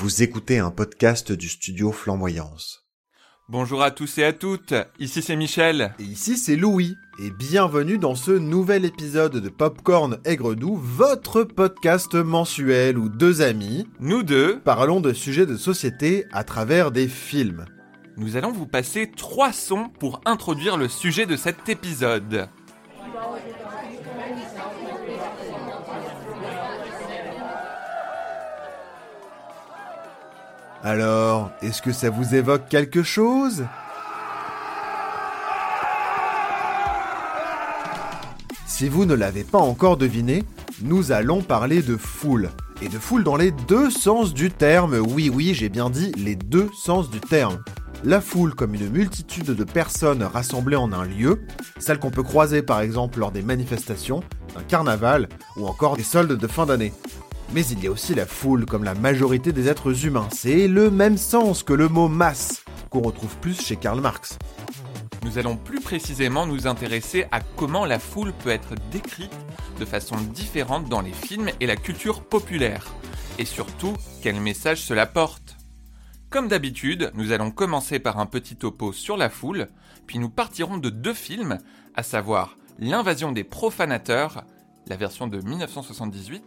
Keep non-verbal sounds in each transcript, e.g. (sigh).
Vous écoutez un podcast du studio Flamboyance. Bonjour à tous et à toutes, ici c'est Michel. Et ici c'est Louis, et bienvenue dans ce nouvel épisode de Popcorn Aigre Doux, votre podcast mensuel où deux amis, Nous deux, parlons de sujets de société à travers des films. nous allons vous passer trois sons pour introduire le sujet de cet épisode. Alors, est-ce que ça vous évoque quelque chose? Si vous ne l'avez pas encore deviné, nous allons parler de foule. Et de foule dans les deux sens du terme. Oui, oui, j'ai bien dit les deux sens du terme. La foule comme une multitude de personnes rassemblées en un lieu, celle qu'on peut croiser par exemple lors des manifestations, un carnaval ou encore des soldes de fin d'année. Mais il y a aussi la foule comme la majorité des êtres humains. C'est le même sens que le mot masse, qu'on retrouve plus chez Karl Marx. Nous allons plus précisément nous intéresser à comment la foule peut être décrite de façon différente dans les films et la culture populaire. Et surtout, quel message cela porte. Comme d'habitude, nous allons commencer par un petit topo sur la foule, puis nous partirons de deux films, à savoir L'invasion des profanateurs, la version de 1978,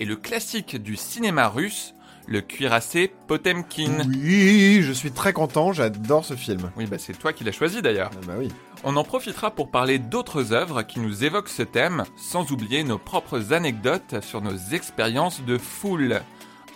et le classique du cinéma russe, le cuirassé Potemkin. Oui, je suis très content, j'adore ce film. Oui, bah c'est toi qui l'as choisi d'ailleurs. Ah bah oui. On en profitera pour parler d'autres œuvres qui nous évoquent ce thème, sans oublier nos propres anecdotes sur nos expériences de foule.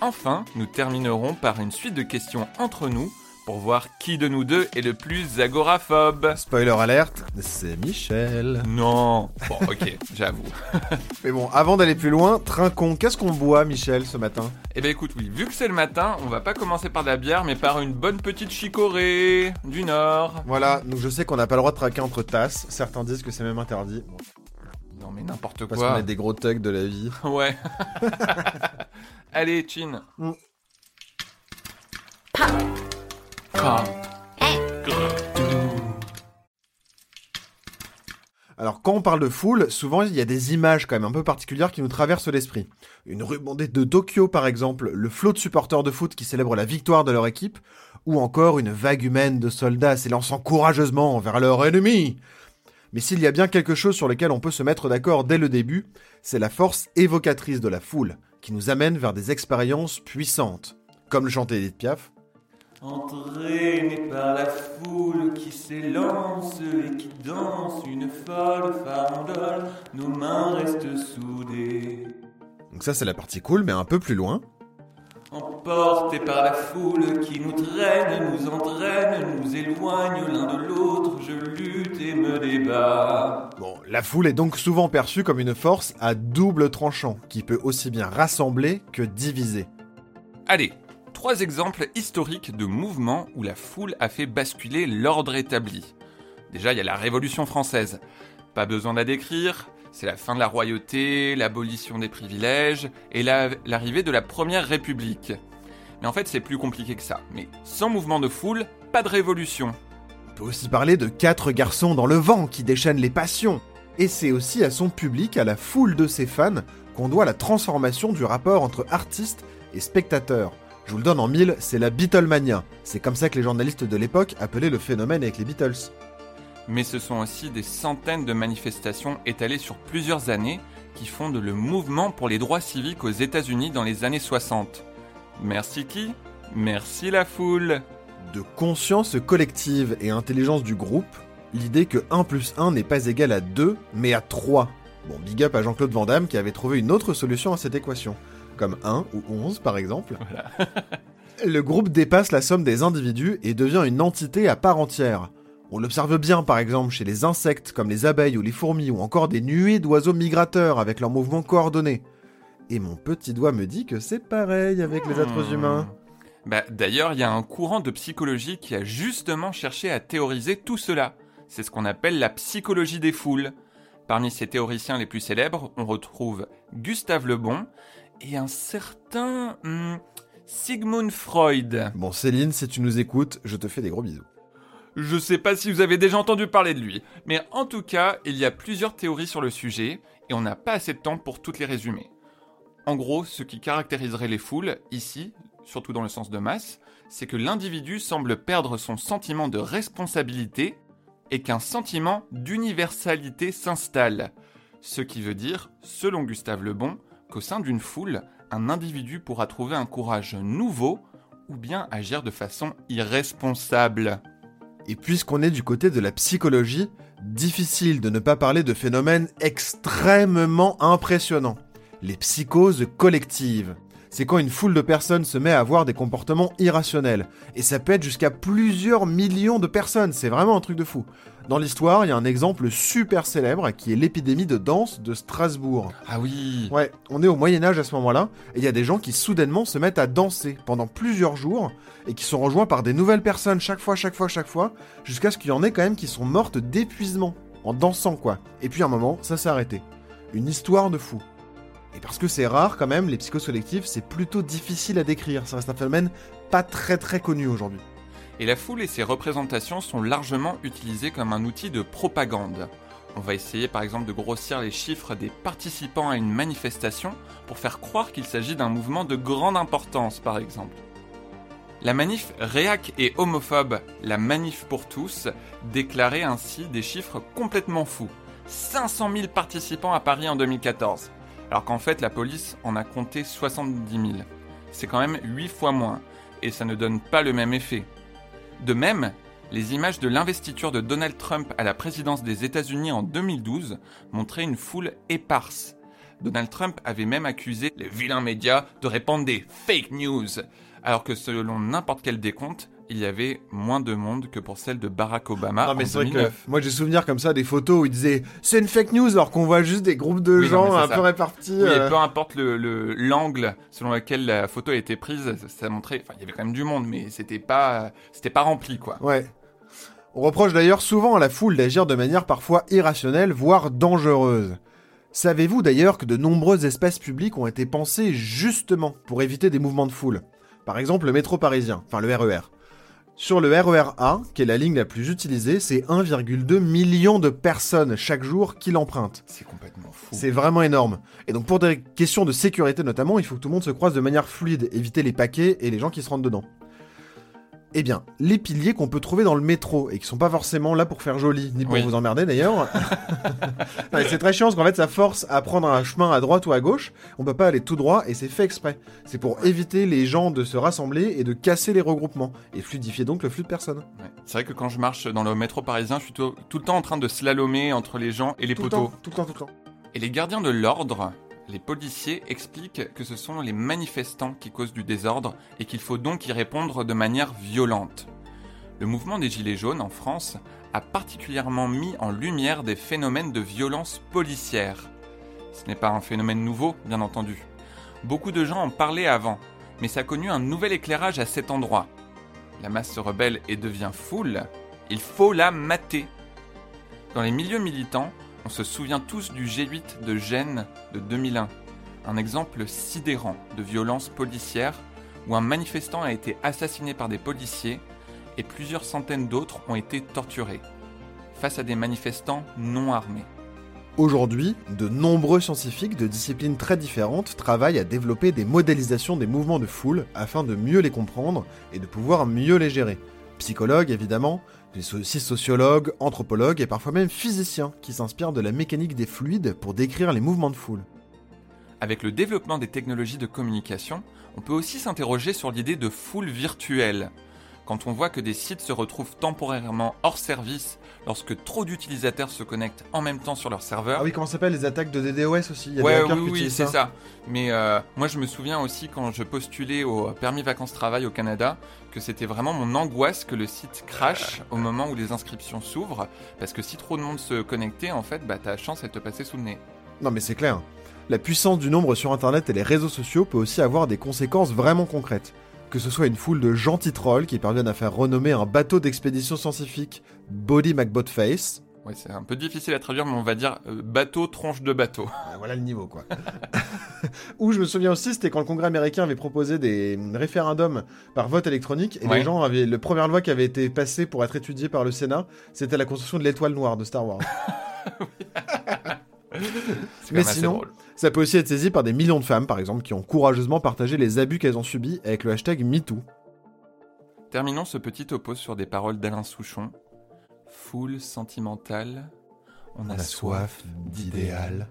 Enfin, nous terminerons par une suite de questions entre nous pour voir qui de nous deux est le plus agoraphobe. Spoiler alerte, c'est Michel. Non. Bon, ok, (laughs) j'avoue. (laughs) Mais bon, avant d'aller plus loin, trinquons, qu'est-ce qu'on boit, Michel, ce matin? Eh ben écoute, oui, vu que c'est le matin, on va pas commencer par de la bière, mais par une bonne petite chicorée du Nord. Voilà, donc je sais qu'on n'a pas le droit de traquer entre tasses, certains disent que c'est même interdit. Bon, Non mais n'importe parce qu'on quoi. est des gros thugs de la vie. (laughs) Ouais. Allez, Chin. Mm. Ah. Alors quand on parle de foule, souvent il y a des images quand même un peu particulières qui nous traversent l'esprit. Une rue bondée de Tokyo par exemple, le flot de supporters de foot qui célèbrent la victoire de leur équipe, ou encore une vague humaine de soldats s'élançant courageusement vers leur ennemi. Mais s'il y a bien quelque chose sur lequel on peut se mettre d'accord dès le début, c'est la force évocatrice de la foule, qui nous amène vers des expériences puissantes. Comme le chantait Edith Piaf. Entraîné par la foule qui s'élance et qui danse une folle farandole, nos mains restent soudées. Donc ça c'est la partie cool, mais un peu plus loin. Emportés par la foule qui nous traîne, nous entraîne, nous éloigne l'un de l'autre, je lutte et me débat. Bon, la foule est donc souvent perçue comme une force à double tranchant, qui peut aussi bien rassembler que diviser. Allez, trois exemples historiques de mouvements où la foule a fait basculer l'ordre établi. Déjà, il y a la Révolution française. Pas besoin de la décrire, c'est la fin de la royauté, l'abolition des privilèges et la- l'arrivée de la Première République. Mais en fait, c'est plus compliqué que ça. Mais sans mouvement de foule, pas de révolution. On peut aussi parler de quatre garçons dans le vent qui déchaînent les passions. Et c'est aussi à son public, à la foule de ses fans, qu'on doit la transformation du rapport entre artiste et spectateur. Je vous le donne en mille, c'est la Beatlemania. C'est comme ça que les journalistes de l'époque appelaient le phénomène avec les Beatles. Mais ce sont aussi des centaines de manifestations étalées sur plusieurs années qui fondent le mouvement pour les droits civiques aux États-Unis dans les années 60. Merci qui? Merci la foule. De conscience collective et intelligence du groupe, l'idée que 1 plus 1 n'est pas égal à 2, mais à 3. Bon, big up à Jean-Claude Van Damme qui avait trouvé une autre solution à cette équation, comme 1 ou 11 par exemple. (laughs) Le groupe dépasse la somme des individus et devient une entité à part entière. On l'observe bien par exemple chez les insectes comme les abeilles ou les fourmis ou encore des nuées d'oiseaux migrateurs avec leurs mouvements coordonnés. Et mon petit doigt me dit que c'est pareil avec les êtres Hmm. humains. Bah, D'ailleurs, il y a un courant de psychologie qui a justement cherché à théoriser tout cela. C'est ce qu'on appelle la psychologie des foules. Parmi ces théoriciens les plus célèbres, on retrouve Gustave Le Bon et un certain hmm, Sigmund Freud. Bon Céline, si tu nous écoutes, je te fais des gros bisous. Je sais pas si vous avez déjà entendu parler de lui, mais en tout cas, il y a plusieurs théories sur le sujet, et on n'a pas assez de temps pour toutes les résumer. En gros, ce qui caractériserait les foules, ici, surtout dans le sens de masse, c'est que l'individu semble perdre son sentiment de responsabilité et qu'un sentiment d'universalité s'installe. Ce qui veut dire, selon Gustave Lebon, qu'au sein d'une foule, un individu pourra trouver un courage nouveau ou bien agir de façon irresponsable. Et puisqu'on est du côté de la psychologie, difficile de ne pas parler de phénomènes extrêmement impressionnants. Les psychoses collectives. C'est quand une foule de personnes se met à avoir des comportements irrationnels. Et ça peut être jusqu'à plusieurs millions de personnes, c'est vraiment un truc de fou. Dans l'histoire, il y a un exemple super célèbre qui est l'épidémie de danse de Strasbourg. Ah oui Ouais, on est au Moyen Âge à ce moment-là, et il y a des gens qui soudainement se mettent à danser pendant plusieurs jours, et qui sont rejoints par des nouvelles personnes chaque fois, chaque fois, chaque fois, jusqu'à ce qu'il y en ait quand même qui sont mortes d'épuisement, en dansant quoi. Et puis à un moment, ça s'est arrêté. Une histoire de fou. Et parce que c'est rare quand même, les psychoses collectives, c'est plutôt difficile à décrire, ça reste un phénomène pas très très connu aujourd'hui. Et la foule et ses représentations sont largement utilisées comme un outil de propagande. On va essayer par exemple de grossir les chiffres des participants à une manifestation pour faire croire qu'il s'agit d'un mouvement de grande importance par exemple. La manif réac et homophobe, la manif pour tous, déclarait ainsi des chiffres complètement fous. 500 000 participants à Paris en 2014, alors qu'en fait la police en a compté 70 000. C'est quand même 8 fois moins, et ça ne donne pas le même effet. De même, les images de l'investiture de Donald Trump à la présidence des États-Unis en 2012 montraient une foule éparse. Donald Trump avait même accusé les vilains médias de répandre des fake news, alors que selon n'importe quel décompte, il y avait moins de monde que pour celle de Barack Obama. Non mais en c'est vrai 2009. que moi j'ai souvenir comme ça des photos où ils disaient c'est une fake news alors qu'on voit juste des groupes de Oui, gens un ça. peu répartis. Oui, et euh, peu importe le- le- l'angle selon lequel la photo a été prise, ça, ça montrait. Enfin, il y avait quand même du monde, mais c'était pas, c'était pas rempli, quoi. Ouais. On reproche d'ailleurs souvent à la foule d'agir de manière parfois irrationnelle, voire dangereuse. Savez-vous d'ailleurs que de nombreux espaces publics ont été pensés justement pour éviter des mouvements de foule? Par exemple le métro parisien, enfin le RER. Sur le RER A, qui est la ligne la plus utilisée, c'est 1,2 million de personnes chaque jour qui l'empruntent. C'est complètement fou. C'est vraiment énorme. Et donc pour des questions de sécurité notamment, il faut que tout le monde se croise de manière fluide, éviter les paquets et les gens qui se rentrent dedans. Eh bien, les piliers qu'on peut trouver dans le métro et qui sont pas forcément là pour faire joli, ni pour Oui. vous emmerder d'ailleurs. (laughs) C'est très chiant parce qu'en fait ça force à prendre un chemin à droite ou à gauche. On peut pas aller tout droit et c'est fait exprès. C'est pour éviter les gens de se rassembler et de casser les regroupements et fluidifier donc le flux de personnes. Ouais. C'est vrai que quand je marche dans le métro parisien, je suis tout, tout le temps en train de slalomer entre les gens et les Tout le poteaux. temps, tout le temps, tout le temps. Et les gardiens de l'ordre, les policiers, expliquent que ce sont les manifestants qui causent du désordre et qu'il faut donc y répondre de manière violente. Le mouvement des Gilets jaunes en France a particulièrement mis en lumière des phénomènes de violence policière. Ce n'est pas un phénomène nouveau, bien entendu. Beaucoup de gens en parlaient avant, mais ça a connu un nouvel éclairage à cet endroit. La masse se rebelle et devient foule, il faut la mater. Dans les milieux militants, on se souvient tous du G8 de Gênes de 2001, un exemple sidérant de violence policière où un manifestant a été assassiné par des policiers et plusieurs centaines d'autres ont été torturés, face à des manifestants non armés. Aujourd'hui, de nombreux scientifiques de disciplines très différentes travaillent à développer des modélisations des mouvements de foule afin de mieux les comprendre et de pouvoir mieux les gérer. Psychologues évidemment, mais aussi sociologues, anthropologues et parfois même physiciens qui s'inspirent de la mécanique des fluides pour décrire les mouvements de foule. Avec le développement des technologies de communication, on peut aussi s'interroger sur l'idée de foule virtuelle. Quand on voit que des sites se retrouvent temporairement hors service lorsque trop d'utilisateurs se connectent en même temps sur leur serveur. Ah oui, comment ça s'appelle les attaques de DDoS aussi? Il y a Ouais, des hackers oui, oui, c'est ça. Mais euh, moi, je me souviens aussi quand je postulais au permis vacances-travail au Canada que c'était vraiment mon angoisse que le site crache au moment où les inscriptions s'ouvrent. Parce que si trop de monde se connectait, en fait, bah, ta chance, elle te passait sous le nez. Non mais c'est clair. La puissance du nombre sur Internet et les réseaux sociaux peut aussi avoir des conséquences vraiment concrètes. Que ce soit une foule de gentils trolls qui parviennent à faire renommer un bateau d'expédition scientifique Body McBotface. Ouais, c'est un peu difficile à traduire, mais on va dire euh, bateau, tronche de bateau. (laughs) Ah, voilà le niveau quoi. (laughs) Ou je me souviens aussi, c'était quand le Congrès américain avait proposé des référendums par vote électronique et Ouais. les gens avaient. La première loi qui avait été passée pour être étudiée par le Sénat, c'était la construction de l'étoile noire de Star Wars. (laughs) Mais sinon, drôle. Ça peut aussi être saisi par des millions de femmes, par exemple, qui ont courageusement partagé les abus qu'elles ont subis avec le hashtag MeToo. Terminons ce petit topo sur des paroles d'Alain Souchon. Foule sentimentale, on, a, soif d'idéal.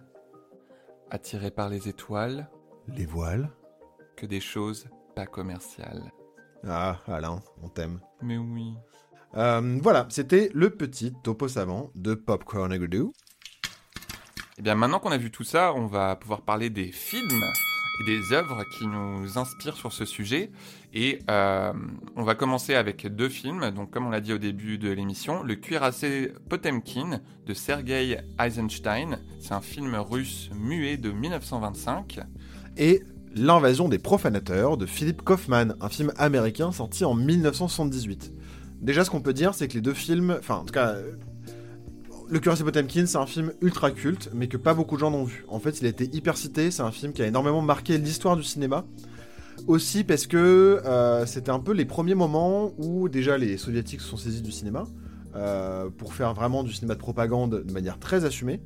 Attiré par les étoiles, Les voiles que des choses pas commerciales. Ah, Alain, on t'aime. Mais oui. Euh, voilà, c'était le petit topo savant de Popcorn Agudu. Eh bien, maintenant qu'on a vu tout ça, on va pouvoir parler des films et des œuvres qui nous inspirent sur ce sujet. Et euh, on va commencer avec deux films. Donc, comme on l'a dit au début de l'émission, Le cuirassé Potemkin de Sergei Eisenstein. C'est un film russe muet de 1925. Et L'invasion des profanateurs de Philip Kaufman, un film américain sorti en 1978. Déjà, ce qu'on peut dire, c'est que les deux films, enfin, en tout cas, Le Cuirassé Potemkin, c'est un film ultra culte, mais que pas beaucoup de gens n'ont vu. En fait, il a été hyper cité, c'est un film qui a énormément marqué l'histoire du cinéma. Aussi parce que euh, c'était un peu les premiers moments où déjà les soviétiques se sont saisis du cinéma euh, pour faire vraiment du cinéma de propagande de manière très assumée.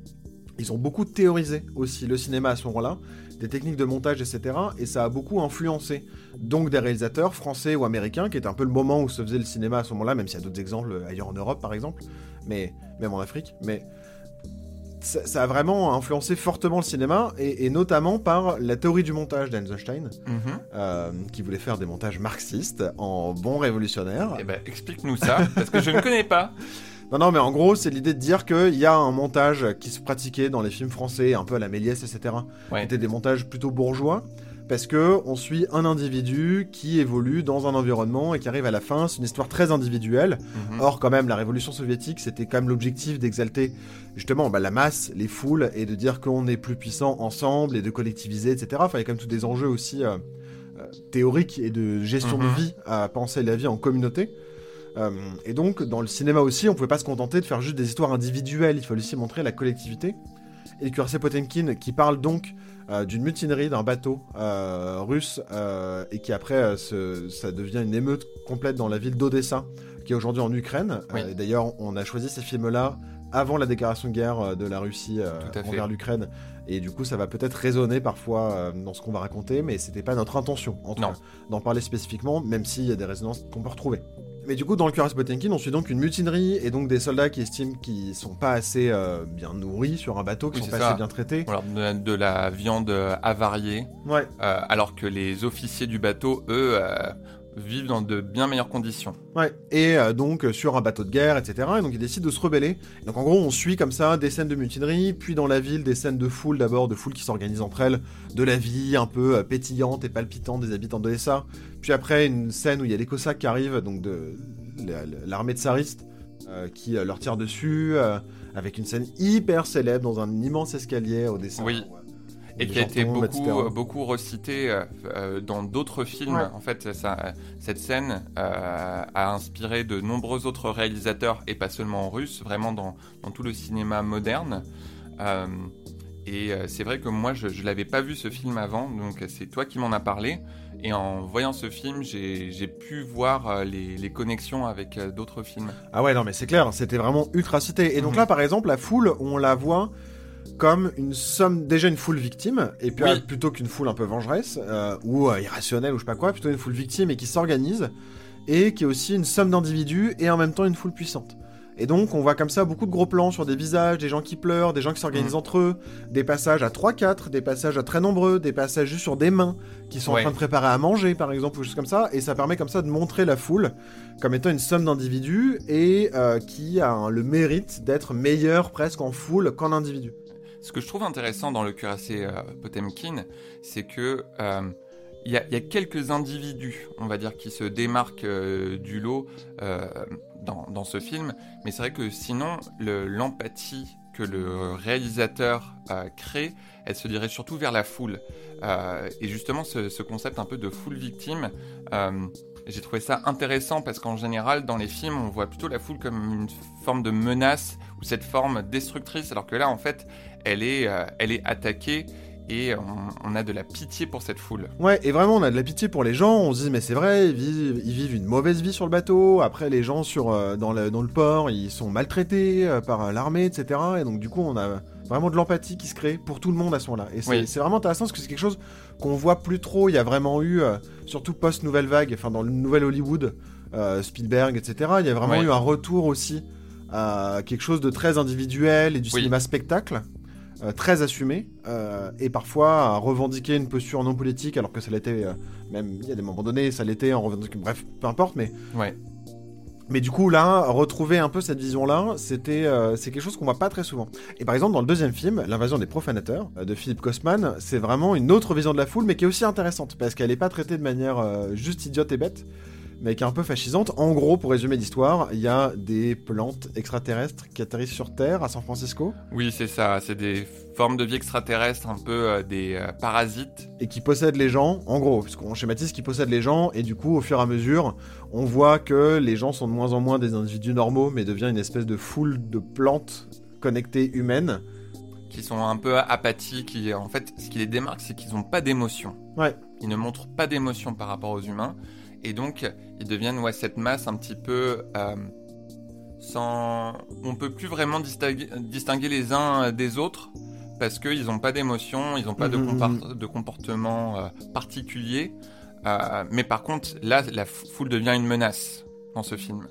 Ils ont beaucoup théorisé aussi le cinéma à ce moment-là, des techniques de montage, etc. Et ça a beaucoup influencé donc des réalisateurs français ou américains, qui était un peu le moment où se faisait le cinéma à ce moment-là, même s'il y a d'autres exemples ailleurs en Europe par exemple, mais même en Afrique. Mais ça, ça a vraiment influencé fortement le cinéma, et, et notamment par la théorie du montage d'Einstein, Mhm. euh, qui voulait faire des montages marxistes en bon révolutionnaire. Eh ben, explique-nous ça, parce que je ne connais pas. (laughs) Non, non, mais en gros, c'est l'idée de dire qu'il y a un montage qui se pratiquait dans les films français, un peu à la Méliès, etc. Ouais. Qui étaient des montages plutôt bourgeois, parce que on suit un individu qui évolue dans un environnement et qui arrive à la fin. C'est une histoire très individuelle. Mhm. Or, quand même, la révolution soviétique, c'était quand même l'objectif d'exalter justement bah, la masse, les foules, et de dire qu'on est plus puissant ensemble et de collectiviser, etc. Enfin, il y a quand même tous des enjeux aussi euh, euh, théoriques et de gestion Mhm. de vie à penser la vie en communauté. Euh, et donc, dans le cinéma aussi, on pouvait pas se contenter de faire juste des histoires individuelles, il fallait aussi montrer la collectivité. Et cuirassé Potemkin, qui parle donc euh, d'une mutinerie d'un bateau euh, russe, et qui après, se- ça devient une émeute complète dans la ville d'Odessa, qui est aujourd'hui en Ukraine. Oui. D'ailleurs, on a choisi ces films-là avant la déclaration de guerre de la Russie envers l'Ukraine. Et du coup, ça va peut-être résonner parfois euh, dans ce qu'on va raconter, mais c'était pas notre intention, en tout cas, d'en parler spécifiquement, même s'il y a des résonances qu'on peut retrouver. Mais du coup, dans le cuirassé Potemkin, on suit donc une mutinerie et donc des soldats qui estiment qu'ils sont pas assez euh, bien nourris sur un bateau, qui Oui, sont pas ça. assez bien traités. On leur donne de la viande euh, avariée, Ouais. euh, alors que les officiers du bateau, eux, euh, vivent dans de bien meilleures conditions. Ouais, et euh, donc euh, sur un bateau de guerre, etc. Et donc ils décident de se rebeller. Donc en gros, on suit comme ça des scènes de mutinerie, puis dans la ville, des scènes de foule d'abord, de foule qui s'organisent entre elles, de la vie un peu euh, pétillante et palpitante des habitants d'Odessa. Puis après, une scène où il y a les Cosaques qui arrivent, donc de la- la- l'armée tsariste, euh, qui leur tire dessus, avec une scène hyper célèbre dans un immense escalier à Odessa. Oui. où, Et qui a été tombent, etc. beaucoup, beaucoup recité euh, euh, dans d'autres films. Ouais. En fait, ça- cette scène euh, a inspiré de nombreux autres réalisateurs, et pas seulement en russe, vraiment dans, dans tout le cinéma moderne. Euh, et euh, c'est vrai que moi, je ne l'avais pas vu ce film avant, donc c'est toi qui m'en as parlé. Et en voyant ce film, j'ai pu voir euh, les, les connexions avec euh, d'autres films. Ah ouais, non, mais c'est clair, c'était vraiment ultra cité. Et donc Mhm. là, par exemple, la foule, on la voit comme une somme, déjà une foule victime, et puis Oui. euh, plutôt qu'une foule un peu vengeresse, euh, ou euh, irrationnelle, ou je sais pas quoi, plutôt une foule victime et qui s'organise, et qui est aussi une somme d'individus, et en même temps une foule puissante. Et donc, on voit comme ça beaucoup de gros plans sur des visages, des gens qui pleurent, des gens qui s'organisent Mhm. entre eux, des passages à 3-4, des passages à très nombreux, des passages juste sur des mains qui sont Ouais. en train de préparer à manger, par exemple, ou juste comme ça, et ça permet comme ça de montrer la foule comme étant une somme d'individus et euh, qui a le mérite d'être meilleur presque en foule qu'en individu. Ce que je trouve intéressant dans le cuirassé euh, Potemkin, c'est que euh, il y, a- quelques individus, on va dire, qui se démarquent euh, du lot dans, ce film, mais c'est vrai que sinon, le- l'empathie que le réalisateur crée, elle se dirait surtout vers la foule. Euh, et justement, ce, ce concept un peu de foule victime, euh, j'ai trouvé ça intéressant parce qu'en général, dans les films, on voit plutôt la foule comme une forme de menace ou cette forme destructrice, alors que là, en fait, elle est, euh, elle est attaquée et on, on a de la pitié pour cette foule. Ouais, et vraiment, on a de la pitié pour les gens. On se dit, mais c'est vrai, ils vivent, ils vivent une mauvaise vie sur le bateau. Après, les gens sur, euh, dans, le, dans le port, ils sont maltraités euh, par euh, l'armée, etc. Et donc, du coup, on a vraiment de l'empathie qui se crée pour tout le monde à ce moment-là. Et c'est Oui. vraiment intéressant parce que c'est quelque chose qu'on voit plus trop. Il y a vraiment eu, euh, surtout post-nouvelle vague, enfin, dans le nouvel Hollywood, Spielberg, etc. Il y a vraiment eu un retour aussi à quelque chose de très individuel et du Oui. cinéma spectacle. Euh, très assumé euh, et parfois à revendiquer une posture non politique alors que ça l'était euh, même il y a des moments donnés ça l'était en revendiquant bref peu importe mais Ouais. mais du coup là retrouver un peu cette vision là c'était euh, c'est quelque chose qu'on voit pas très souvent et par exemple dans le deuxième film l'invasion des profanateurs de Philip Kosman c'est vraiment une autre vision de la foule mais qui est aussi intéressante parce qu'elle est pas traitée de manière euh, juste idiote et bête mais qui est un peu fascisante. En gros, pour résumer l'histoire, il y a des plantes extraterrestres qui atterrissent sur Terre à San Francisco Oui, c'est ça. C'est des formes de vie extraterrestres, un peu euh, des euh, parasites. et qui possèdent les gens, en gros, puisqu'on schématise qui possèdent les gens, et du coup, au fur et à mesure, on voit que les gens sont de moins en moins des individus normaux, mais devient une espèce de foule de plantes connectées humaines. qui sont un peu apathiques. Qui, en fait, ce qui les démarque, c'est qu'ils n'ont pas d'émotion. Ouais. Ils ne montrent pas d'émotion par rapport aux humains. Et donc, ils deviennent ouais, cette masse un petit peu euh, sans. On peut plus vraiment distinguer, distinguer les uns des autres parce qu'ils n'ont pas d'émotion, ils n'ont pas de, Mhm, compar- de comportement euh, particulier. Euh, mais par contre, là, la foule devient une menace dans ce film.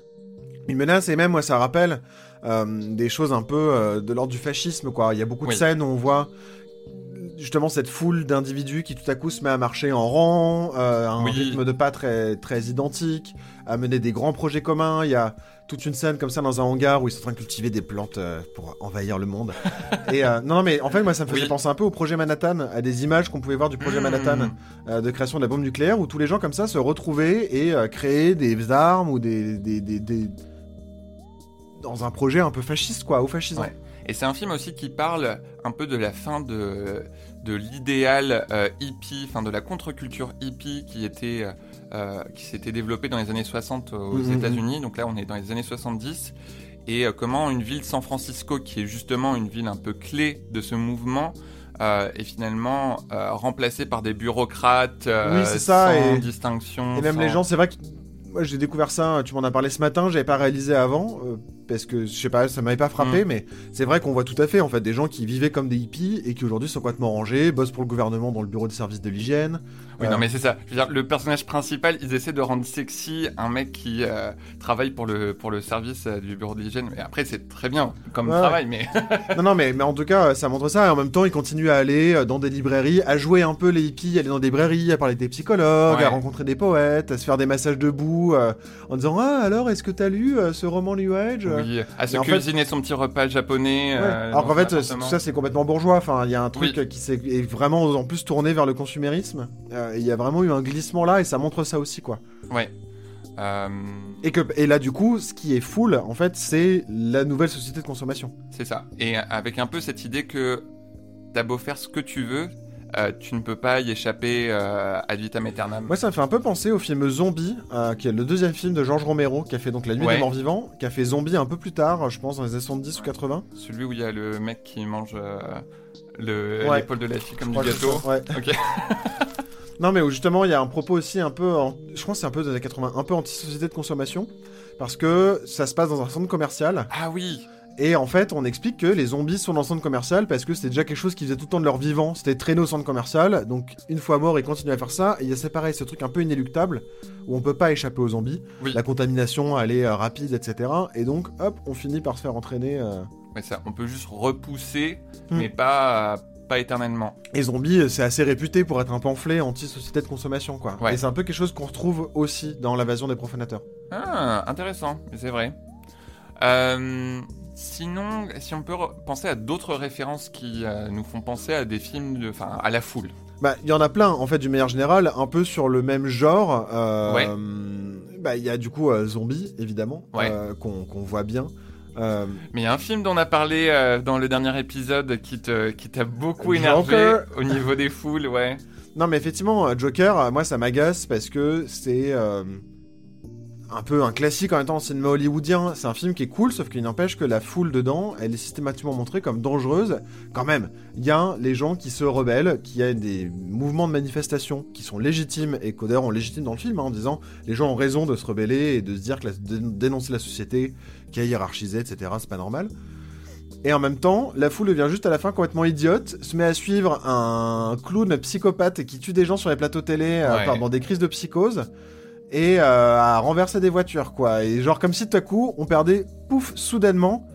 Une menace, et même, moi, ça rappelle euh, des choses un peu euh, de l'ordre du fascisme, quoi. Il y a beaucoup de scènes où on voit justement cette foule d'individus qui tout à coup se met à marcher en rang, euh, à un Oui. rythme de pas très, très identique, à mener des grands projets communs. Il y a toute une scène comme ça dans un hangar où ils sont en train de cultiver des plantes euh, pour envahir le monde. (laughs) Et euh, non, non, mais en fait, moi, ça me faisait Oui. penser un peu au projet Manhattan, à des images qu'on pouvait voir du projet Mmh. Manhattan euh, de création de la bombe nucléaire, où tous les gens comme ça se retrouvaient et créaient des armes ou des, des, des- des- dans un projet un peu fasciste, quoi, ou fascisant. Ouais. Et c'est un film aussi qui parle un peu de la fin de, de l'idéal euh, hippie, enfin de la contre-culture hippie qui était euh, qui s'était développée dans les années 60 aux Mhm. États-Unis. Donc là, on est dans les années 70. Et euh, comment une ville, San Francisco, qui est justement une ville un peu clé de ce mouvement, euh, est finalement euh, remplacée par des bureaucrates euh, Oui, ça, sans et- distinction. Et même sans- les gens, c'est vrai que moi j'ai découvert ça, tu m'en as parlé ce matin, j'avais pas réalisé avant, euh, parce que je sais pas, ça m'avait pas frappé, Mm. mais c'est vrai qu'on voit tout à fait en fait des gens qui vivaient comme des hippies et qui aujourd'hui sont complètement rangés, bossent pour le gouvernement dans le bureau de service de l'hygiène. Oui, Euh, non, mais c'est ça. Je veux dire, le personnage principal, ils essaient de rendre sexy un mec qui euh, travaille pour le, pour le service euh, du bureau d'hygiène. Mais après, c'est très bien comme Ouais, travail, mais (laughs) non, non, mais, mais en tout cas, ça montre ça. Et en même temps, ils continuent à aller euh, dans des librairies, à jouer un peu les hippies, aller dans des librairies, à parler des psychologues, Ouais. à rencontrer des poètes, à se faire des massages debout, euh, en disant Ah, alors, est-ce que t'as lu euh, ce roman New Age oui, à se fait- cuisiner son petit repas japonais. Ouais. euh, Alors qu'en fait, euh, tout ça c'est complètement bourgeois. Enfin, il y a un truc Oui. euh, qui s'est est vraiment en plus tourné vers le consumérisme. Euh, Il y a vraiment eu un glissement là et ça montre ça aussi, quoi. Ouais. Euh, Et que et là, du coup, ce qui est full, en fait, c'est la nouvelle société de consommation. c'est ça. Et avec un peu cette idée que t'as beau faire ce que tu veux, euh, tu ne peux pas y échapper euh, ad vitam aeternam. Moi, ça me fait un peu penser au film Zombie, euh, qui est le deuxième film de George Romero, qui a fait donc La Nuit Ouais. des Morts Vivants, qui a fait Zombie un peu plus tard, je pense dans les années 70 ou 80. Celui où il y a le mec qui mange euh, l'épaule de la fille comme Je du gâteau. ça, Ouais. Ok. (laughs) Non, mais où justement, il y a un propos aussi un peu, en- je pense que c'est un peu des années 80, un peu anti-société de consommation, parce que ça se passe dans un centre commercial. Ah oui. Et en fait, on explique que les zombies sont dans le centre commercial parce que c'était déjà quelque chose qu'ils faisaient tout le temps de leur vivant. C'était traîner au centre commercial. Donc, une fois mort, ils continuent à faire ça. Et il y a c'est pareil, ce truc un peu inéluctable où on peut pas échapper aux zombies. Oui. La contamination, elle est euh, rapide, etc. Et donc, hop, on finit par se faire entraîner. euh. Ouais, ça, on peut juste repousser, Hmm. mais pas, pas éternellement. Et zombies, euh, c'est assez réputé pour être un pamphlet anti-société de consommation, quoi. Ouais. Et c'est un peu quelque chose qu'on retrouve aussi dans l'invasion des profanateurs. Ah, intéressant, c'est vrai. Euh, sinon, si on peut penser à d'autres références qui euh, nous font penser à des films, de- enfin, à la foule. Bah, il y en a plein, en fait, d'une manière générale, un peu sur le même genre. euh, Ouais. Bah, il y a du coup euh, Zombie, évidemment, Ouais. qu'on voit bien. Euh, Mais il y a un film dont on a parlé euh, dans le dernier épisode qui te, qui t'a beaucoup Joker. énervé au niveau des foules, ouais. Non, mais effectivement, Joker, moi, ça m'agace parce que c'est euh, un peu un classique en même temps en cinéma hollywoodien. C'est un film qui est cool, sauf qu'il n'empêche que la foule dedans, elle est systématiquement montrée comme dangereuse. Quand même, il y a les gens qui se rebellent, qui a des mouvements de manifestation qui sont légitimes et qu'au on légitime dans le film, hein, en disant les gens ont raison de se rebeller et de se dire que la, de dénoncer la société qui a hiérarchisé, etc. C'est pas normal. Et en même temps, la foule devient juste à la fin complètement idiote, se met à suivre un clown psychopathe qui tue des gens sur les plateaux télé euh, dans des crises de psychose et euh, à renverser des voitures, quoi. Et genre comme si tout à coup, on perdait, pouf, soudainement.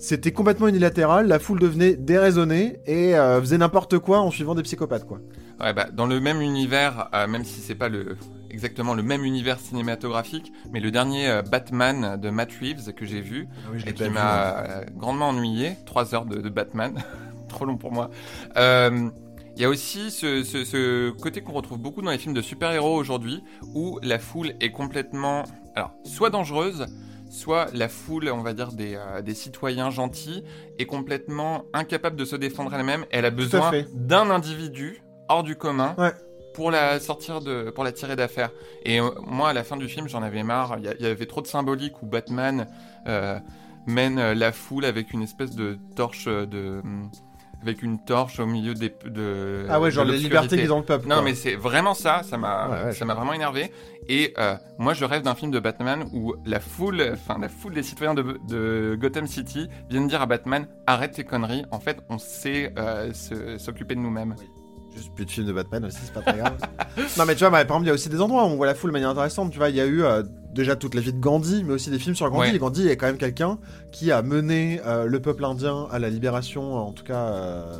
C'était complètement unilatéral, la foule devenait déraisonnée et euh, faisait n'importe quoi en suivant des psychopathes, quoi. Ouais, bah, dans le même univers, euh, même si c'est pas le, exactement le même univers cinématographique, mais le dernier Batman de Matt Reeves que j'ai vu, ah oui, et qui m'a grandement ennuyé, trois heures de, de Batman, (laughs) trop long pour moi. Euh, il y a aussi ce, côté qu'on retrouve beaucoup dans les films de super-héros aujourd'hui, où la foule est complètement, alors, soit dangereuse, soit la foule, on va dire, des, euh, citoyens gentils, est complètement incapable de se défendre elle-même. Elle a besoin d'un individu hors du commun. Pour la sortir de, pour la tirer d'affaire. Et euh, moi, à la fin du film, j'en avais marre. Il y, avait trop de symbolique où Batman euh, mène la foule avec une espèce de torche de, avec une torche au milieu des de ah ouais genre les libertés qu'ils ont le peuple non mais c'est vraiment ça ça m'a ça m'a vraiment énervé. Et euh, moi je rêve d'un film de Batman où la foule enfin la foule des citoyens de, de, Gotham City viennent dire à Batman arrête tes conneries. En fait on sait euh, s'occuper de nous-mêmes. Juste plus de films de Batman aussi c'est pas très grave. (laughs) Non mais tu vois par exemple il y a aussi des endroits où on voit la foule de manière intéressante. Tu vois il y a eu euh, déjà toute la vie de Gandhi, mais aussi des films sur Gandhi. Et Gandhi est quand même quelqu'un qui a mené euh, le peuple indien à la libération, en tout cas euh,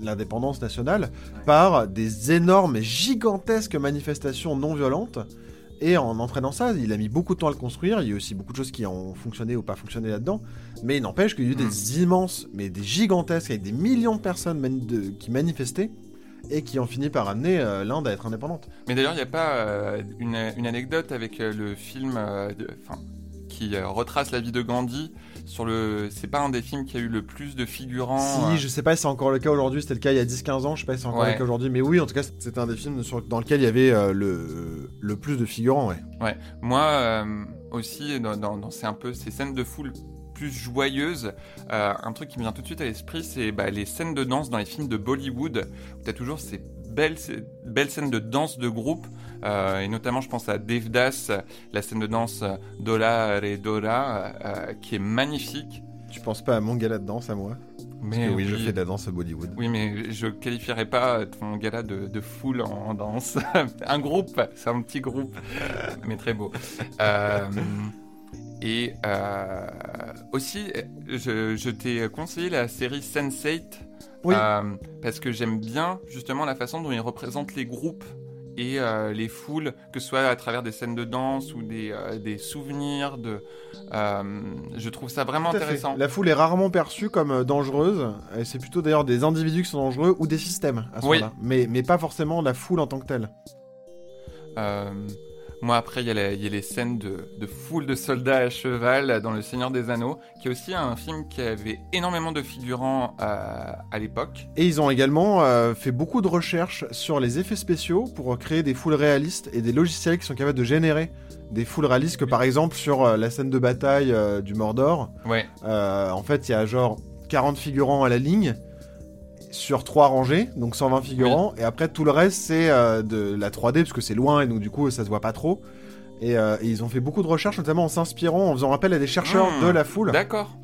l'indépendance nationale, par des énormes et gigantesques manifestations non violentes. Et en entraînant ça, il a mis beaucoup de temps à le construire. Il y a aussi beaucoup de choses qui ont fonctionné ou pas fonctionné là-dedans. Mais il n'empêche qu'il y a eu des hmm. immenses, mais des gigantesques, avec des millions de personnes qui manifestaient et qui ont fini par amener euh, l'Inde à être indépendante. Mais d'ailleurs, il n'y a pas euh, une, anecdote avec euh, le film qui retrace la vie de Gandhi sur le c'est pas un des films qui a eu le plus de figurants si je sais pas si c'est encore le cas aujourd'hui c'était le cas il y a 10-15 ans je sais pas si c'est encore le cas aujourd'hui mais oui en tout cas c'était un des films dans lequel il y avait le, le plus de figurants ouais. Ouais. Moi aussi dans, dans c'est un peu ces scènes de foule plus joyeuse. Euh, un truc qui me vient tout de suite à l'esprit, c'est bah, les scènes de danse dans les films de Bollywood, où tu as toujours ces belles, belles scènes de danse de groupe, euh, et notamment je pense à Devdas, la scène de danse Dola et Dora, euh, qui est magnifique. Tu penses pas à mon gala de danse à moi? Mais oui, je fais de la danse à Bollywood. Oui, mais je qualifierais pas ton gala de, de foule en, danse. (laughs) un groupe, c'est un petit groupe, mais très beau. Euh, et euh, aussi, je, t'ai conseillé la série Sense8 euh, parce que j'aime bien justement la façon dont il représente les groupes et euh, les foules, que ce soit à travers des scènes de danse ou des, des souvenirs. De, je trouve ça vraiment intéressant. La foule est rarement perçue comme dangereuse. C'est plutôt d'ailleurs des individus qui sont dangereux ou des systèmes à ce moment-là. Mais, mais pas forcément la foule en tant que telle. Moi, après, il y, a les scènes de, foule de soldats à cheval dans Le Seigneur des Anneaux, qui est aussi un film qui avait énormément de figurants euh, à l'époque. Et ils ont également euh, fait beaucoup de recherches sur les effets spéciaux pour créer des foules réalistes et des logiciels qui sont capables de générer des foules réalistes que par exemple sur euh, la scène de bataille du Mordor. Ouais. en fait, il y a genre 40 figurants à la ligne sur trois rangées, donc 120 figurants, et après tout le reste c'est euh, de la 3D parce que c'est loin et donc du coup ça se voit pas trop. Euh, et, ils ont fait beaucoup de recherches, notamment en s'inspirant, en faisant appel à des chercheurs hmm. de la foule. D'accord.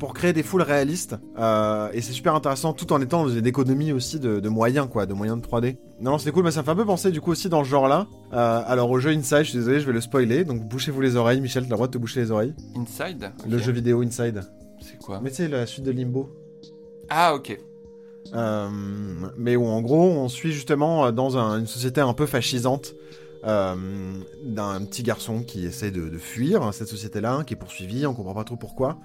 Pour créer des foules réalistes. Euh, et c'est super intéressant, tout en étant dans une économie aussi de, moyens, quoi, de moyens de 3D. Non, non, c'était cool, mais ça me fait un peu penser du coup aussi dans ce genre-là. alors au jeu Inside, je suis désolé, je vais le spoiler, donc bouchez-vous les oreilles, Michel, t'as le droit de te boucher les oreilles. Inside Le jeu vidéo Inside. C'est quoi Mais tu la suite de Limbo. Ah, ok. Euh, mais où en gros on suit justement euh, dans une société un peu fascisante euh, d'un petit garçon qui essaie de, fuir cette société-là, qui est poursuivi, on comprend pas trop pourquoi.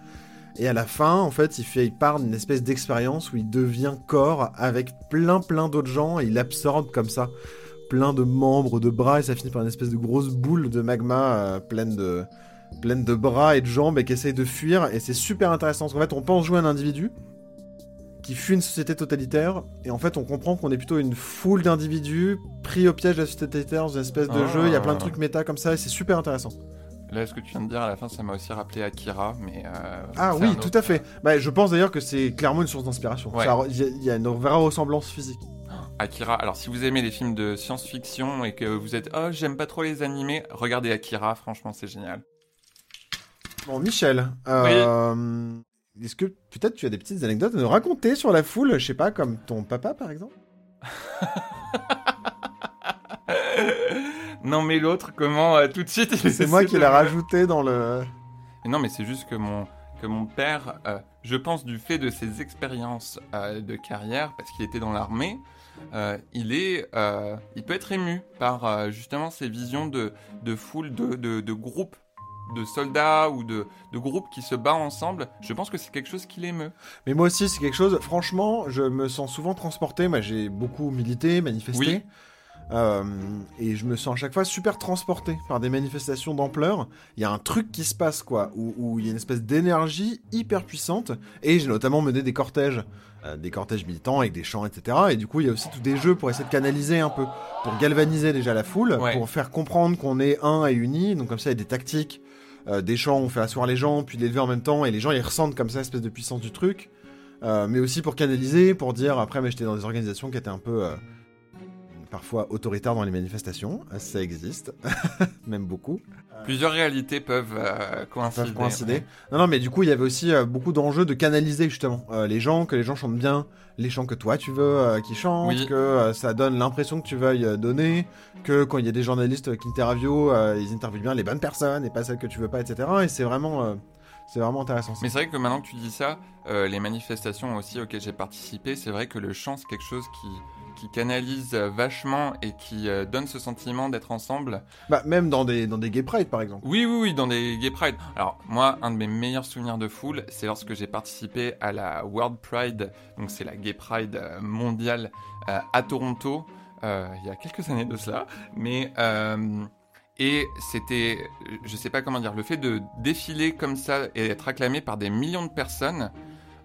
Et à la fin, en fait, il fait part d'une espèce d'expérience où il devient corps avec plein plein d'autres gens et il absorbe comme ça plein de membres, de bras et ça finit par une espèce de grosse boule de magma pleine de pleine de bras et de jambes et qui essaye de fuir et c'est super intéressant parce qu'en fait on pense jouer un individu qui fuit une société totalitaire. Et en fait, on comprend qu'on est plutôt une foule d'individus pris au piège de la société totalitaire dans une espèce de jeu. Il y a plein de trucs méta comme ça et c'est super intéressant. Là, ce que tu viens de dire à la fin, ça m'a aussi rappelé Akira, mais. euh, Ah oui, tout à fait. Bah, je pense d'ailleurs que c'est clairement une source d'inspiration. Ouais. Y, il y a une vraie ressemblance physique. Akira. Alors, si vous aimez les films de science-fiction et que vous êtes oh j'aime pas trop les animés, regardez Akira. Franchement, c'est génial. Bon, Michel, euh, est-ce que peut-être tu as des petites anecdotes à nous raconter sur la foule Je sais pas, comme ton papa par exemple? (laughs) Non, mais l'autre, comment euh, tout de suite C'est moi qui l'ai rajouté dans le. Non, mais c'est juste que mon, que mon père, euh, je pense du fait de ses expériences euh, de carrière, parce qu'il était dans l'armée, euh, il est, euh, il peut être ému par euh, justement ces visions de, de foule, de, de, de groupes de soldats ou de, de groupes qui se battent ensemble. Je pense que c'est quelque chose qui l'émeut. Mais moi aussi, c'est quelque chose. Franchement, je me sens souvent transporté. Moi, j'ai beaucoup milité, manifesté. Oui. Euh, et je me sens à chaque fois super transporté par des manifestations d'ampleur. Il y a un truc qui se passe, quoi, où, où il y a une espèce d'énergie hyper puissante. Et j'ai notamment mené des cortèges, des cortèges militants avec des chants, etc. Et du coup, il y a aussi tous des jeux pour essayer de canaliser un peu, pour galvaniser déjà la foule, Ouais. pour faire comprendre qu'on est un et uni. Donc comme ça, il y a des tactiques, euh, des chants, on fait asseoir les gens, puis l'élever en même temps, et les gens ils ressentent comme ça l'espèce de puissance du truc. Euh, mais aussi pour canaliser, pour dire après, mais j'étais dans des organisations qui étaient un peu euh, parfois autoritaires dans les manifestations, ça existe, (laughs) même beaucoup. Plusieurs réalités peuvent euh, coïncider. peuvent coïncider. ouais. Non, non, mais du coup, il y avait aussi euh, beaucoup d'enjeux de canaliser justement euh, les gens, que les gens chantent bien les chants que toi tu veux qu'ils chantent, Oui. que ça donne l'impression que tu veuilles donner, que quand il y a des journalistes qui interviewent, ils interviewent bien les bonnes personnes et pas celles que tu veux pas, etc. Et c'est vraiment, c'est vraiment intéressant. Mais c'est vrai que maintenant que tu dis ça, euh, les manifestations aussi auxquelles j'ai participé, c'est vrai que le chant, c'est quelque chose qui, qui canalise euh, vachement et qui euh, donne ce sentiment d'être ensemble. Bah, même dans des, dans des gay pride par exemple. Oui, oui, oui, dans des gay pride. Alors, moi, un de mes meilleurs souvenirs de foule, c'est lorsque j'ai participé à la World Pride, donc c'est la gay pride euh, mondiale euh, à Toronto, euh, il y a quelques années de cela. Mais. et c'était, je sais pas comment dire, le fait de défiler comme ça et être acclamé par des millions de personnes,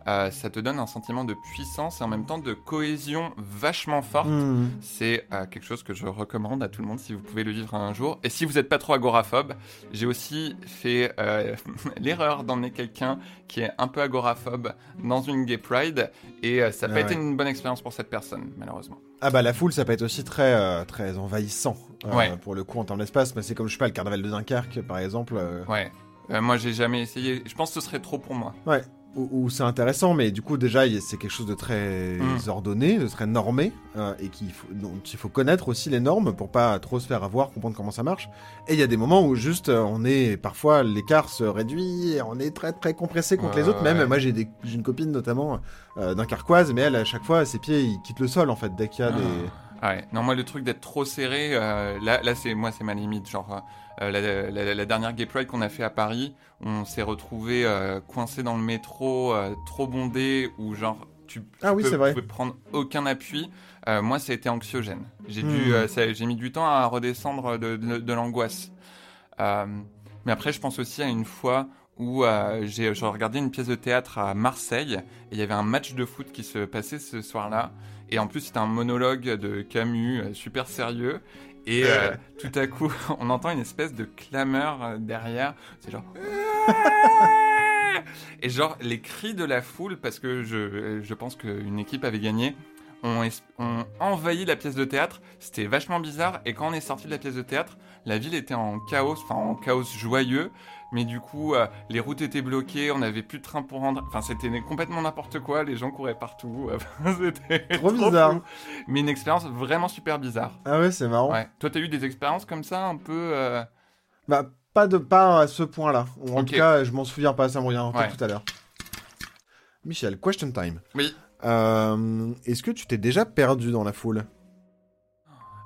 euh, ça te donne un sentiment de puissance et en même temps de cohésion vachement forte. Hmm. C'est euh, quelque chose que je recommande à tout le monde si vous pouvez le vivre un jour. Et si vous n'êtes pas trop agoraphobe, j'ai aussi fait euh, (laughs) l'erreur d'emmener quelqu'un qui est un peu agoraphobe dans une gay pride et ça n'a Ah pas été une bonne expérience pour cette personne, malheureusement. Ah bah la foule ça peut être aussi très euh, très envahissant euh, Ouais. pour le coup en termes d'espace mais c'est comme je sais pas le carnaval de Dunkerque par exemple euh, Ouais. Moi, j'ai jamais essayé. Je pense que ce serait trop pour moi. ouais où, où c'est intéressant mais du coup déjà c'est quelque chose de très Mm. ordonné de très normé euh, et qu'il faut dont il faut connaître aussi les normes pour pas trop se faire avoir comprendre comment ça marche et il y a des moments où juste euh, on est parfois l'écart se réduit et on est très très compressé contre Ouais, les autres même ouais. moi j'ai des une copine notamment euh, dunkerquoise mais elle à chaque fois ses pieds ils quittent le sol en fait dès qu'il y a des Ah ouais. Non, moi, le truc d'être trop serré, euh, là, là c'est moi, c'est ma limite. Genre, la, la- la dernière Gay Pride qu'on a fait à Paris, on s'est retrouvé coincé dans le métro, euh, trop bondé, où genre tu, Ah oui, peux- vrai. pouvais prendre aucun appui. Euh, moi, ça a été anxiogène. J'ai Hmm. dû, euh, j'ai mis du temps à redescendre de, de- de l'angoisse. Euh, mais après, je pense aussi à une fois où euh, j'ai regardé une pièce de théâtre à Marseille et il y avait un match de foot qui se passait ce soir-là. Et en plus, c'était un monologue de Camus, euh, super sérieux. Et euh, tout à coup, (laughs) on entend une espèce de clameur euh, derrière. C'est genre. (laughs) Et genre, les cris de la foule, parce que je, je pense qu'une équipe avait gagné, ont, ont envahi la pièce de théâtre. C'était vachement bizarre. Et quand on est sorti de la pièce de théâtre, la ville était en chaos, enfin en chaos joyeux. Mais du coup, euh, les routes étaient bloquées, on n'avait plus de train pour rendre. Enfin, c'était complètement n'importe quoi, les gens couraient partout. (laughs) c'était Trop bizarre. fou. Mais une expérience vraiment super bizarre. ah ouais c'est marrant Ouais. Toi, t'as eu des expériences comme ça, un peu. euh, Bah, pas de pas à ce point-là. Ou en tout cas, je m'en souviens pas, ça me revient Ouais. tout à l'heure. Michel, question time. Oui. Euh, Est-ce que tu t'es déjà perdu dans la foule?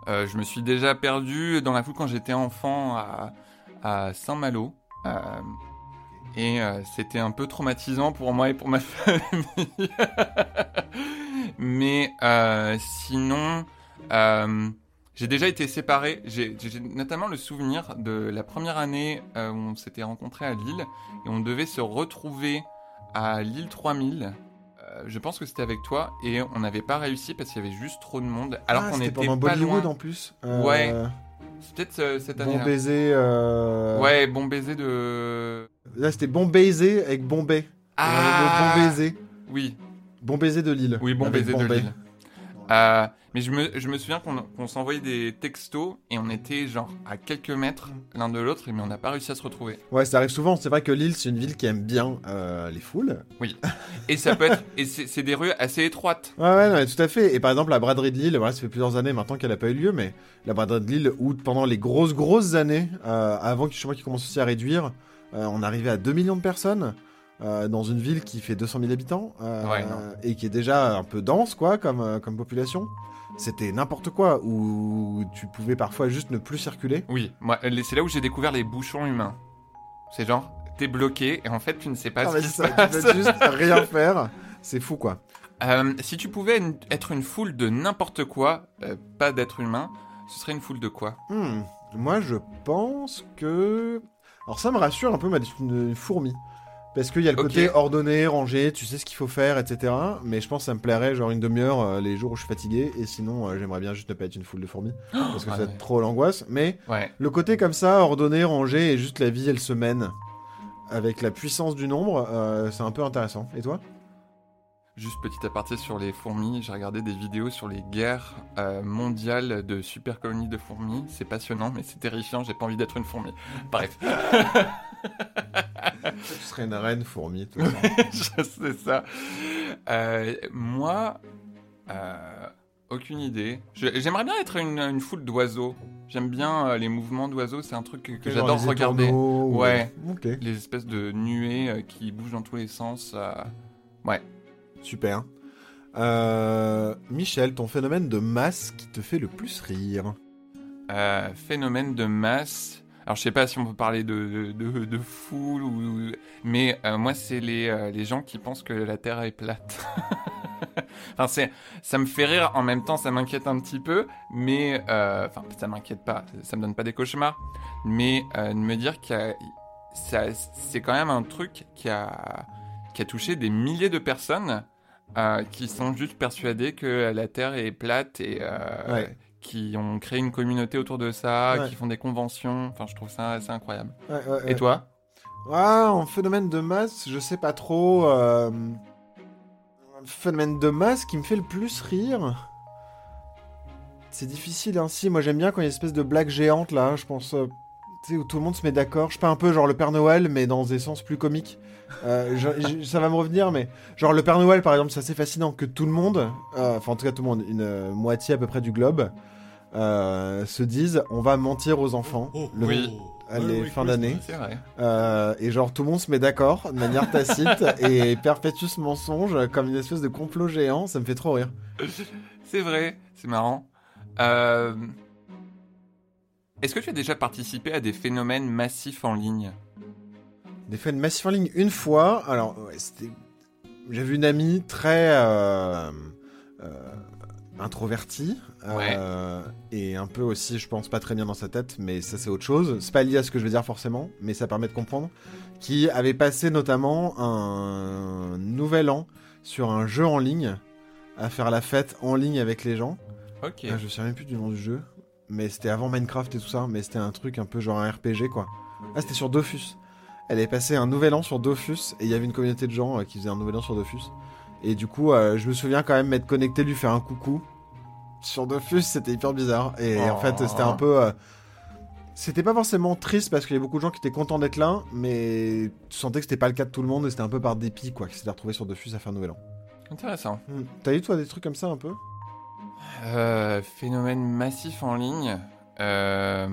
Euh, je me suis déjà perdu dans la foule quand j'étais enfant à, à Saint-Malo. Euh, et euh, c'était un peu traumatisant pour moi et pour ma (laughs) famille. Mais euh, sinon, j'ai déjà été séparé. J'ai notamment le souvenir de la première année où on s'était rencontrés à Lille et on devait se retrouver à Lille 3000. Euh, je pense que c'était avec toi et on n'avait pas réussi parce qu'il y avait juste trop de monde alors Ah, qu'on c'était était pendant pas Bollywood loin. en plus. Euh, Ouais. C'est peut-être euh, cette Bon année-là. baiser. euh, Ouais, bon baiser de. Là, c'était bon baiser avec Bombay. Ah bon baiser. Oui, Bon baiser de Lille. oui, bon baiser de. Lille. Euh, mais je me, je me souviens qu'on qu'on s'envoyait des textos et on était genre à quelques mètres l'un de l'autre, mais on n'a pas réussi à se retrouver. Ouais, ça arrive souvent. C'est vrai que Lille, c'est une ville qui aime bien euh, les foules. Et ça peut être. Et c'est des rues assez étroites. Ouais, ouais, non, tout à fait. Et par exemple, la braderie de Lille, voilà, ça fait plusieurs années maintenant qu'elle n'a pas eu lieu, mais la braderie de Lille, où pendant les grosses, grosses années, euh, avant que je sais qu'ils commencent aussi à réduire, euh, on arrivait à 2 millions de personnes. euh, dans une ville qui fait 200 000 habitants euh, Ouais, et qui est déjà un peu dense quoi comme, comme population c'était n'importe quoi où tu pouvais parfois juste ne plus circuler Oui, moi, les- c'est là où j'ai découvert les bouchons humains. C'est genre, t'es bloqué et en fait, tu ne sais pas Ah, ce qui se ça, tu passe. peux juste (laughs) rien faire c'est fou quoi Euh, si tu pouvais une- être une foule de n'importe quoi, euh, pas d'être humain, ce serait une foule de quoi? Hmm, Moi, je pense que. Alors, ça me rassure un peu, m'a une fourmi. Parce qu'il y a le côté ordonné, rangé, tu sais ce qu'il faut faire, etc. Mais je pense que ça me plairait, genre une demi-heure euh, les jours où je suis fatigué. Et sinon, euh, j'aimerais bien juste ne pas être une foule de fourmis. (gasps) Parce que Ah ça va ouais. être trop l'angoisse. Mais Ouais. le côté comme ça, ordonné, rangé, et juste la vie, elle se mène. Avec la puissance du nombre, euh, c'est un peu intéressant. Et toi? Juste petit aparté sur les fourmis, j'ai regardé des vidéos sur les guerres euh, mondiales de super colonies de fourmis. C'est passionnant, mais c'est terrifiant, j'ai pas envie d'être une fourmi. Bref, Tu serais une reine fourmi, (laughs) sais ça. Euh, moi, euh, aucune idée. J'aimerais bien être une, une foule d'oiseaux. J'aime bien euh, les mouvements d'oiseaux, c'est un truc que, j'adore regarder. étourneaux, ou- Ouais. Les espèces de nuées qui bougent dans tous les sens. euh, Super. Euh, Michel, ton phénomène de masse qui te fait le plus rire Euh, phénomène de masse. Alors je sais pas si on peut parler de, de, foule ou mais euh, moi c'est les, les gens qui pensent que la Terre est plate. (laughs) enfin ça me fait rire en même temps ça m'inquiète un petit peu mais enfin ça m'inquiète pas ça me donne pas des cauchemars mais de me dire ça- c'est quand même un truc qui a qui a touché des milliers de personnes euh, qui sont juste persuadées que la Terre est plate et euh, Ouais. qui ont créé une communauté autour de ça, Ouais. qui font des conventions. Enfin, je trouve ça assez incroyable. Ouais, Et toi? Ah, en phénomène de masse, je sais pas trop. euh, Phénomène de masse qui me fait le plus rire. C'est difficile ainsi. Moi, j'aime bien quand il y a une espèce de blague géante là. Je pense. euh, tu sais, où tout le monde se met d'accord. Je sais pas un peu genre le Père Noël, mais dans des sens plus comiques. Euh, je- je- ça va me revenir, mais genre le Père Noël par exemple, c'est assez fascinant que tout le monde, euh, enfin en tout cas tout le monde, une euh, moitié à peu près du globe, se dise on va mentir aux enfants le, Oui. les fins d'année. Euh, et genre tout le monde se met d'accord de manière tacite (laughs) et perpétue ce mensonge comme une espèce de complot géant, ça me fait trop rire. C'est vrai. C'est marrant. Euh, Est-ce que tu as déjà participé à des phénomènes massifs en ligne? Des faits de massif en ligne une fois, alors ouais, c'était... J'ai vu une amie très euh, euh, introvertie euh, et un peu aussi, je pense, pas très bien dans sa tête, mais ça c'est autre chose. C'est pas lié à ce que je veux dire forcément, mais ça permet de comprendre. Qui avait passé notamment un nouvel an sur un jeu en ligne, à faire la fête en ligne avec les gens. Ok. Ah, je me souviens même plus du nom du jeu. Mais c'était avant Minecraft et tout ça. Mais c'était un truc un peu genre un RPG quoi. Ah, c'était sur Dofus. Elle avait passé un nouvel an sur Dofus. Et il y avait une communauté de gens euh, qui faisaient un nouvel an sur Dofus. Et du coup, euh, je me souviens quand même m'être connecté, lui faire un coucou. Sur Dofus, c'était hyper bizarre. Et en fait, Oh. c'était un peu. euh, C'était pas forcément triste parce qu'il y avait beaucoup de gens qui étaient contents d'être là. Mais tu sentais que c'était pas le cas de tout le monde. Et c'était un peu par dépit quoi. Qui s'étaient retrouvés sur Dofus à faire un nouvel an. Intéressant. Hmm. T'as eu toi des trucs comme ça un peu? Euh, phénomène massif en ligne. Euh,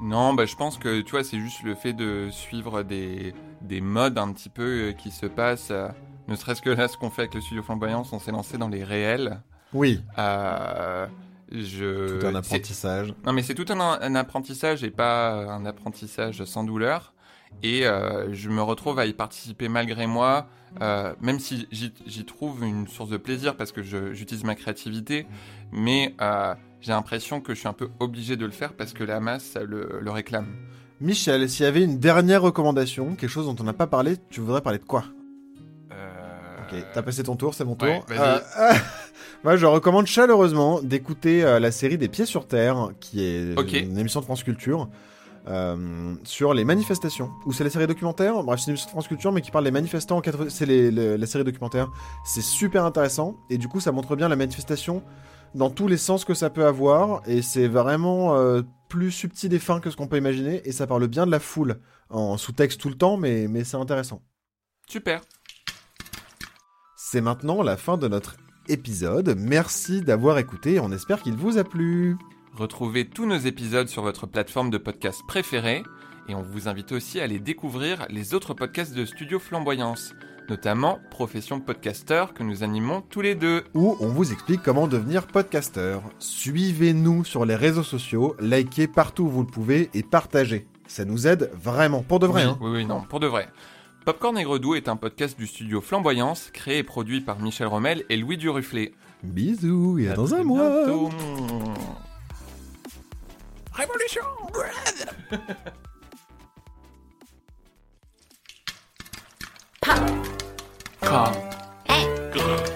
Non, bah, je pense que tu vois, c'est juste le fait de suivre des, des modes un petit peu euh, qui se passent. euh, ne serait-ce que là, ce qu'on fait avec le studio Flamboyance, on s'est lancé dans les réels. Oui. Euh, je... Tout un apprentissage. Non, mais c'est tout un, un apprentissage et pas un apprentissage sans douleur. Et euh, je me retrouve à y participer malgré moi, euh, même si j'y trouve une source de plaisir parce que j'utilise ma créativité, mais euh, j'ai l'impression que je suis un peu obligé de le faire parce que la masse le, le réclame. Michel, s'il y avait une dernière recommandation, quelque chose dont on n'a pas parlé, tu voudrais parler de quoi Euh, Ok, t'as passé ton tour, c'est mon tour. ouais, vas-y. Euh, (laughs) Moi, je recommande chaleureusement d'écouter euh, la série des Pieds sur Terre, qui est une émission de France Culture. euh, sur les manifestations, ou c'est la série documentaire, bref c'est une émission de France Culture mais qui parle des manifestants, en 80 c'est les- les- la série documentaire, c'est super intéressant, et du coup ça montre bien la manifestation dans tous les sens que ça peut avoir, et c'est vraiment euh, plus subtil et fin que ce qu'on peut imaginer, et ça parle bien de la foule, en sous-texte tout le temps, mais, mais c'est intéressant. Super. C'est maintenant la fin de notre épisode. Merci d'avoir écouté. On espère qu'il vous a plu. Retrouvez tous nos épisodes sur votre plateforme de podcast préférée et on vous invite aussi à aller découvrir les autres podcasts de Studio Flamboyance, notamment Profession de podcasteur que nous animons tous les deux. Où on vous explique comment devenir podcasteur. Suivez-nous sur les réseaux sociaux, likez partout où vous le pouvez et partagez. Ça nous aide vraiment, pour de vrai. oui, hein. oui, oui, non, pour de vrai. Popcorn et Gredou est un podcast du studio Flamboyance, créé et produit par Michel Rommel et Louis Duruflé. Bisous et à, dans un mois. bientôt. Révolution Pop. come，哎。